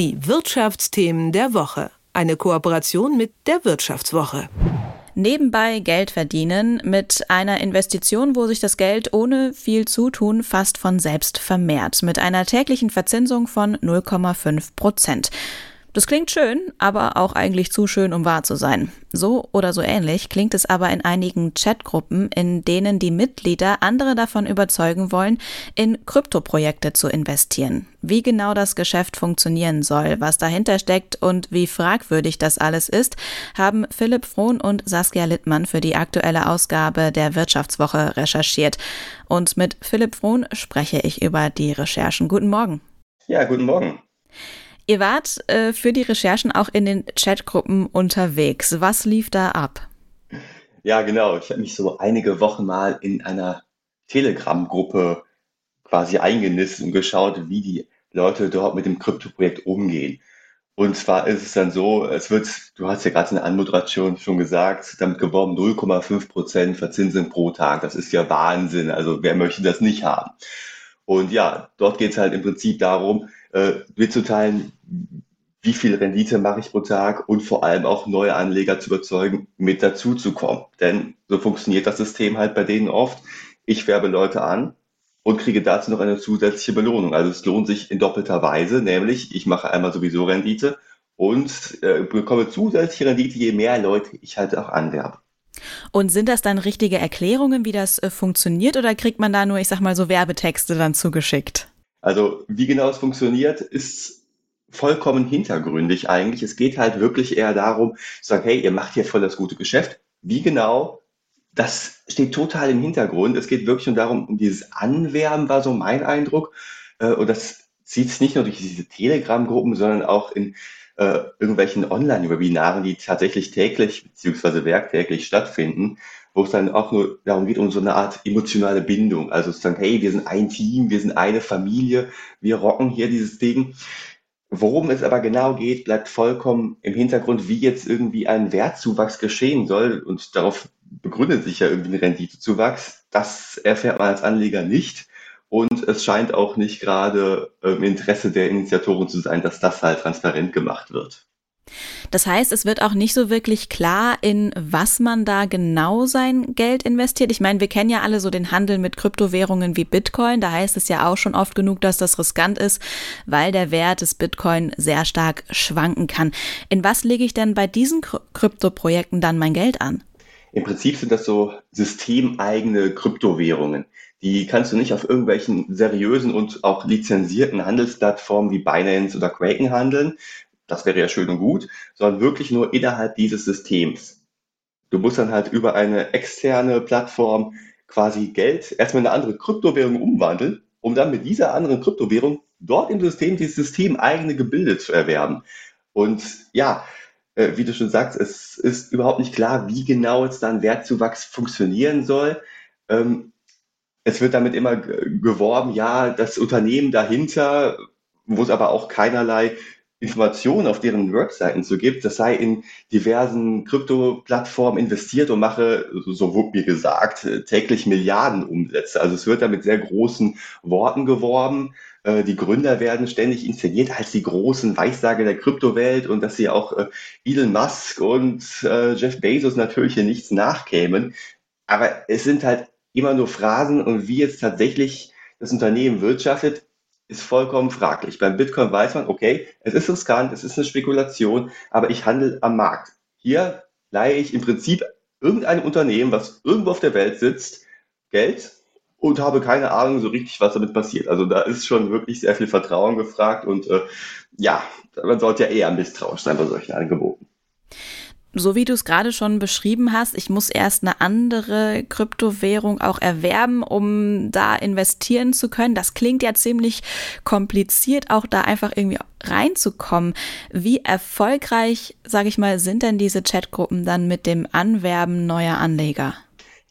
Die Wirtschaftsthemen der Woche. Eine Kooperation mit der Wirtschaftswoche. Nebenbei Geld verdienen mit einer Investition, wo sich das Geld ohne viel Zutun fast von selbst vermehrt, mit einer täglichen Verzinsung von 0,5 Prozent. Das klingt schön, aber auch eigentlich zu schön, um wahr zu sein. So oder so ähnlich klingt es aber in einigen Chatgruppen, in denen die Mitglieder andere davon überzeugen wollen, in Kryptoprojekte zu investieren. Wie genau das Geschäft funktionieren soll, was dahinter steckt und wie fragwürdig das alles ist, haben Philipp Frohn und Saskia Littmann für die aktuelle Ausgabe der Wirtschaftswoche recherchiert. Und mit Philipp Frohn spreche ich über die Recherchen. Guten Morgen. Ja, guten Morgen. Ihr wart äh, für die Recherchen auch in den Chatgruppen unterwegs. Was lief da ab? Ja, genau. Ich habe mich so einige Wochen mal in einer Telegram-Gruppe quasi eingenistet und geschaut, wie die Leute dort mit dem Krypto-Projekt umgehen. Und zwar ist es dann so, es wird, du hast ja gerade in der Anmoderation schon gesagt, damit geworben 0,5 Prozent Verzinsung pro Tag. Das ist ja Wahnsinn. Also wer möchte das nicht haben? Und ja, dort geht es halt im Prinzip darum, äh, mitzuteilen, wie viel Rendite mache ich pro Tag und vor allem auch neue Anleger zu überzeugen, mit dazu zu kommen. Denn so funktioniert das System halt bei denen oft. Ich werbe Leute an und kriege dazu noch eine zusätzliche Belohnung. Also es lohnt sich in doppelter Weise, nämlich ich mache einmal sowieso Rendite und äh, bekomme zusätzliche Rendite, je mehr Leute ich halt auch anwerbe. Und sind das dann richtige Erklärungen, wie das äh, funktioniert, oder kriegt man da nur, ich sag mal, so Werbetexte dann zugeschickt? Also wie genau es funktioniert, ist vollkommen hintergründig eigentlich. Es geht halt wirklich eher darum, zu sagen, hey, ihr macht hier voll das gute Geschäft. Wie genau? Das steht total im Hintergrund. Es geht wirklich nur darum, um dieses Anwerben war so mein Eindruck. Äh, und das zieht sich nicht nur durch diese Telegram-Gruppen, sondern auch in äh, irgendwelchen Online-Webinaren, die tatsächlich täglich beziehungsweise werktäglich stattfinden wo es dann auch nur darum geht, um so eine Art emotionale Bindung. Also zu sagen, hey, wir sind ein Team, wir sind eine Familie, wir rocken hier dieses Ding. Worum es aber genau geht, bleibt vollkommen im Hintergrund, wie jetzt irgendwie ein Wertzuwachs geschehen soll. Und darauf begründet sich ja irgendwie ein Renditezuwachs. Das erfährt man als Anleger nicht. Und es scheint auch nicht gerade im Interesse der Initiatoren zu sein, dass das halt transparent gemacht wird. Das heißt, es wird auch nicht so wirklich klar, in was man da genau sein Geld investiert. Ich meine, wir kennen ja alle so den Handel mit Kryptowährungen wie Bitcoin. Da heißt es ja auch schon oft genug, dass das riskant ist, weil der Wert des Bitcoin sehr stark schwanken kann. In was lege ich denn bei diesen Kryptoprojekten dann mein Geld an? Im Prinzip sind das so systemeigene Kryptowährungen. Die kannst du nicht auf irgendwelchen seriösen und auch lizenzierten Handelsplattformen wie Binance oder Kraken handeln, das wäre ja schön und gut, sondern wirklich nur innerhalb dieses Systems. Du musst dann halt über eine externe Plattform quasi Geld erstmal in eine andere Kryptowährung umwandeln, um dann mit dieser anderen Kryptowährung dort im System dieses System eigene Gebilde zu erwerben. Und ja, äh, wie du schon sagst, es ist überhaupt nicht klar, wie genau jetzt dann Wertzuwachs funktionieren soll. Ähm, es wird damit immer geworben, ja, das Unternehmen dahinter, wo es aber auch keinerlei Informationen auf deren Webseiten so gibt, das sei in diversen Krypto-Plattformen investiert und mache, so wurde mir gesagt, täglich Milliarden Umsätze. Also es wird da mit sehr großen Worten geworben. Äh, die Gründer werden ständig inszeniert als die großen Weissager der Kryptowelt und dass sie auch äh, Elon Musk und äh, Jeff Bezos natürlich hier nichts nachkämen. Aber es sind halt immer nur Phrasen und wie jetzt tatsächlich das Unternehmen wirtschaftet, ist vollkommen fraglich. Beim Bitcoin weiß man, okay, es ist riskant, es ist eine Spekulation, aber ich handle am Markt. Hier leihe ich im Prinzip irgendeinem Unternehmen, was irgendwo auf der Welt sitzt, Geld und habe keine Ahnung so richtig, was damit passiert. Also da ist schon wirklich sehr viel Vertrauen gefragt und äh, ja, man sollte ja eher misstrauisch sein bei solchen Angeboten so wie du es gerade schon beschrieben hast, ich muss erst eine andere Kryptowährung auch erwerben, um da investieren zu können. Das klingt ja ziemlich kompliziert, auch da einfach irgendwie reinzukommen. Wie erfolgreich, sage ich mal, sind denn diese Chatgruppen dann mit dem Anwerben neuer Anleger?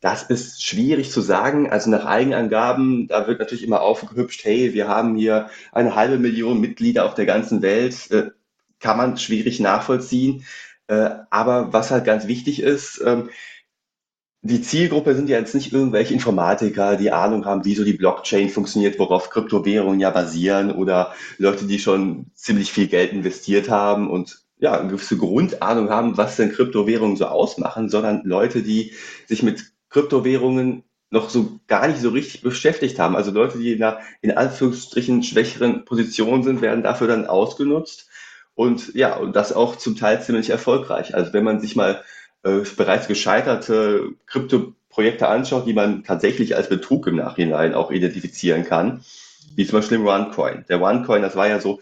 Das ist schwierig zu sagen. Also nach Eigenangaben, da wird natürlich immer aufgehübscht, hey, wir haben hier eine halbe Million Mitglieder auf der ganzen Welt. Äh, kann man schwierig nachvollziehen. Äh, aber was halt ganz wichtig ist, ähm, die Zielgruppe sind ja jetzt nicht irgendwelche Informatiker, die Ahnung haben, wie so die Blockchain funktioniert, worauf Kryptowährungen ja basieren oder Leute, die schon ziemlich viel Geld investiert haben und ja, eine gewisse Grundahnung haben, was denn Kryptowährungen so ausmachen, sondern Leute, die sich mit Kryptowährungen noch so gar nicht so richtig beschäftigt haben. Also Leute, die in einer in Anführungsstrichen schwächeren Position sind, werden dafür dann ausgenutzt. Und ja, und das auch zum Teil ziemlich erfolgreich. Also wenn man sich mal äh, bereits gescheiterte Kryptoprojekte anschaut, die man tatsächlich als Betrug im Nachhinein auch identifizieren kann, wie zum Beispiel im OneCoin. Der OneCoin, das war ja so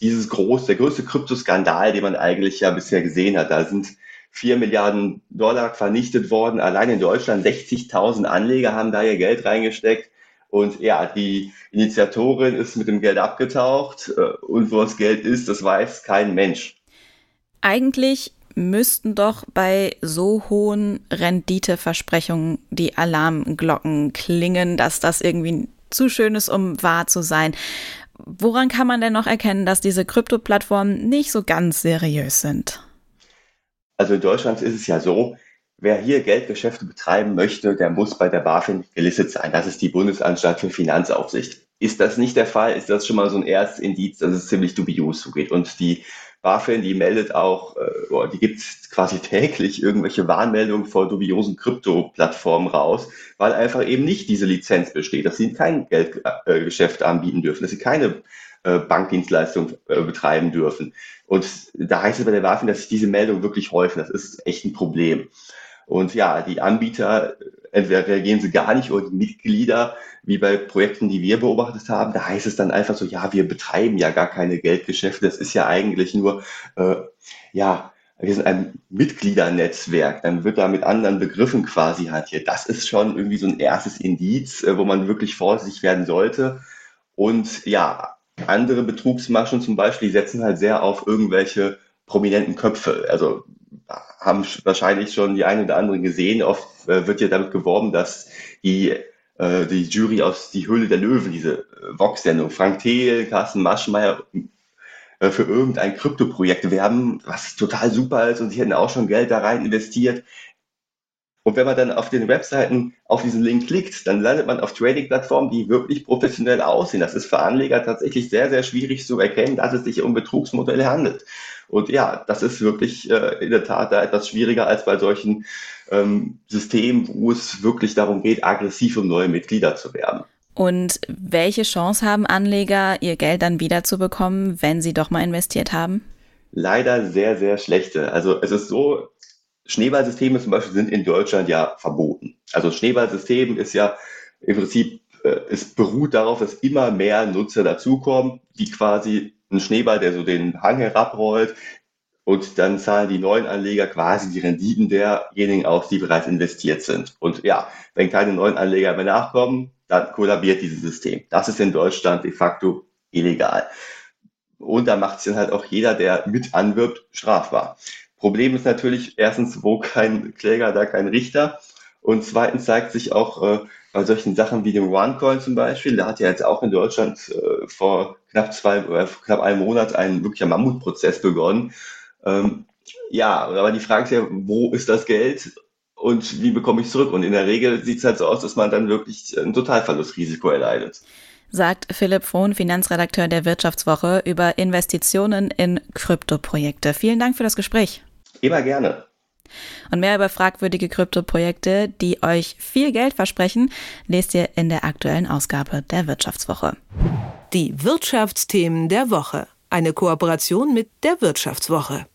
dieses große, der größte Kryptoskandal, den man eigentlich ja bisher gesehen hat. Da sind vier Milliarden Dollar vernichtet worden. Allein in Deutschland 60.000 Anleger haben da ihr Geld reingesteckt. Und ja, die Initiatorin ist mit dem Geld abgetaucht. Äh, und wo das Geld ist, das weiß kein Mensch. Eigentlich müssten doch bei so hohen Renditeversprechungen die Alarmglocken klingen, dass das irgendwie zu schön ist, um wahr zu sein. Woran kann man denn noch erkennen, dass diese Krypto-Plattformen nicht so ganz seriös sind? Also in Deutschland ist es ja so, wer hier Geldgeschäfte betreiben möchte, der muss bei der BaFin gelistet sein. Das ist die Bundesanstalt für Finanzaufsicht. Ist das nicht der Fall, ist das schon mal so ein erstes Indiz, dass es ziemlich dubios zugeht. Und die BaFin, die meldet auch, äh, die gibt quasi täglich irgendwelche Warnmeldungen vor dubiosen Krypto-Plattformen raus, weil einfach eben nicht diese Lizenz besteht, dass sie kein Geldgeschäft anbieten dürfen, dass sie keine äh, Bankdienstleistung äh, betreiben dürfen. Und da heißt es bei der BaFin, dass sich diese Meldungen wirklich häufen. Das ist echt ein Problem. Und ja, die Anbieter, entweder reagieren sie gar nicht oder die Mitglieder, wie bei Projekten, die wir beobachtet haben, da heißt es dann einfach so, ja, wir betreiben ja gar keine Geldgeschäfte. Das ist ja eigentlich nur, äh, ja, wir sind ein Mitgliedernetzwerk, dann wird da mit anderen Begriffen quasi hantiert. Das ist schon irgendwie so ein erstes Indiz, äh, wo man wirklich vorsichtig werden sollte. Und ja, andere Betrugsmaschen zum Beispiel, die setzen halt sehr auf irgendwelche prominenten Köpfe. Also haben wahrscheinlich schon die einen oder anderen gesehen. Oft äh, wird ja damit geworben, dass die, äh, die Jury aus Die Höhle der Löwen, diese äh, Vox-Sendung, Frank Thiel, Carsten Maschmeyer, äh, für irgendein Kryptoprojekt werben, was total super ist und sie hätten auch schon Geld da rein investiert. Und wenn man dann auf den Webseiten auf diesen Link klickt, dann landet man auf Trading-Plattformen, die wirklich professionell aussehen. Das ist für Anleger tatsächlich sehr, sehr schwierig zu erkennen, dass es sich um Betrugsmodelle handelt. Und ja, das ist wirklich äh, in der Tat da etwas schwieriger als bei solchen ähm, Systemen, wo es wirklich darum geht, aggressiv um neue Mitglieder zu werben. Und welche Chance haben Anleger, ihr Geld dann wiederzubekommen, wenn sie doch mal investiert haben? Leider sehr, sehr schlechte. Also es ist so, Schneeballsysteme zum Beispiel sind in Deutschland ja verboten. Also Schneeballsystem ist ja im Prinzip, äh, es beruht darauf, dass immer mehr Nutzer dazukommen, die quasi einen Schneeball, der so den Hang herabrollt. Und dann zahlen die neuen Anleger quasi die Renditen derjenigen aus, die bereits investiert sind. Und ja, wenn keine neuen Anleger mehr nachkommen, dann kollabiert dieses System. Das ist in Deutschland de facto illegal. Und da macht es dann halt auch jeder, der mit anwirbt, strafbar. Problem ist natürlich erstens, wo kein Kläger, da kein Richter. Und zweitens zeigt sich auch äh, bei solchen Sachen wie dem OneCoin zum Beispiel, da hat ja jetzt auch in Deutschland äh, vor knapp zwei oder knapp einem Monat ein wirklicher Mammutprozess begonnen. Ähm, ja, aber die Frage ist ja, wo ist das Geld und wie bekomme ich es zurück? Und in der Regel sieht es halt so aus, dass man dann wirklich ein Totalverlustrisiko erleidet. Sagt Philipp Frohn, Finanzredakteur der Wirtschaftswoche, über Investitionen in Kryptoprojekte. Vielen Dank für das Gespräch. Immer gerne. Und mehr über fragwürdige Kryptoprojekte, die euch viel Geld versprechen, lest ihr in der aktuellen Ausgabe der Wirtschaftswoche. Die Wirtschaftsthemen der Woche. Eine Kooperation mit der Wirtschaftswoche.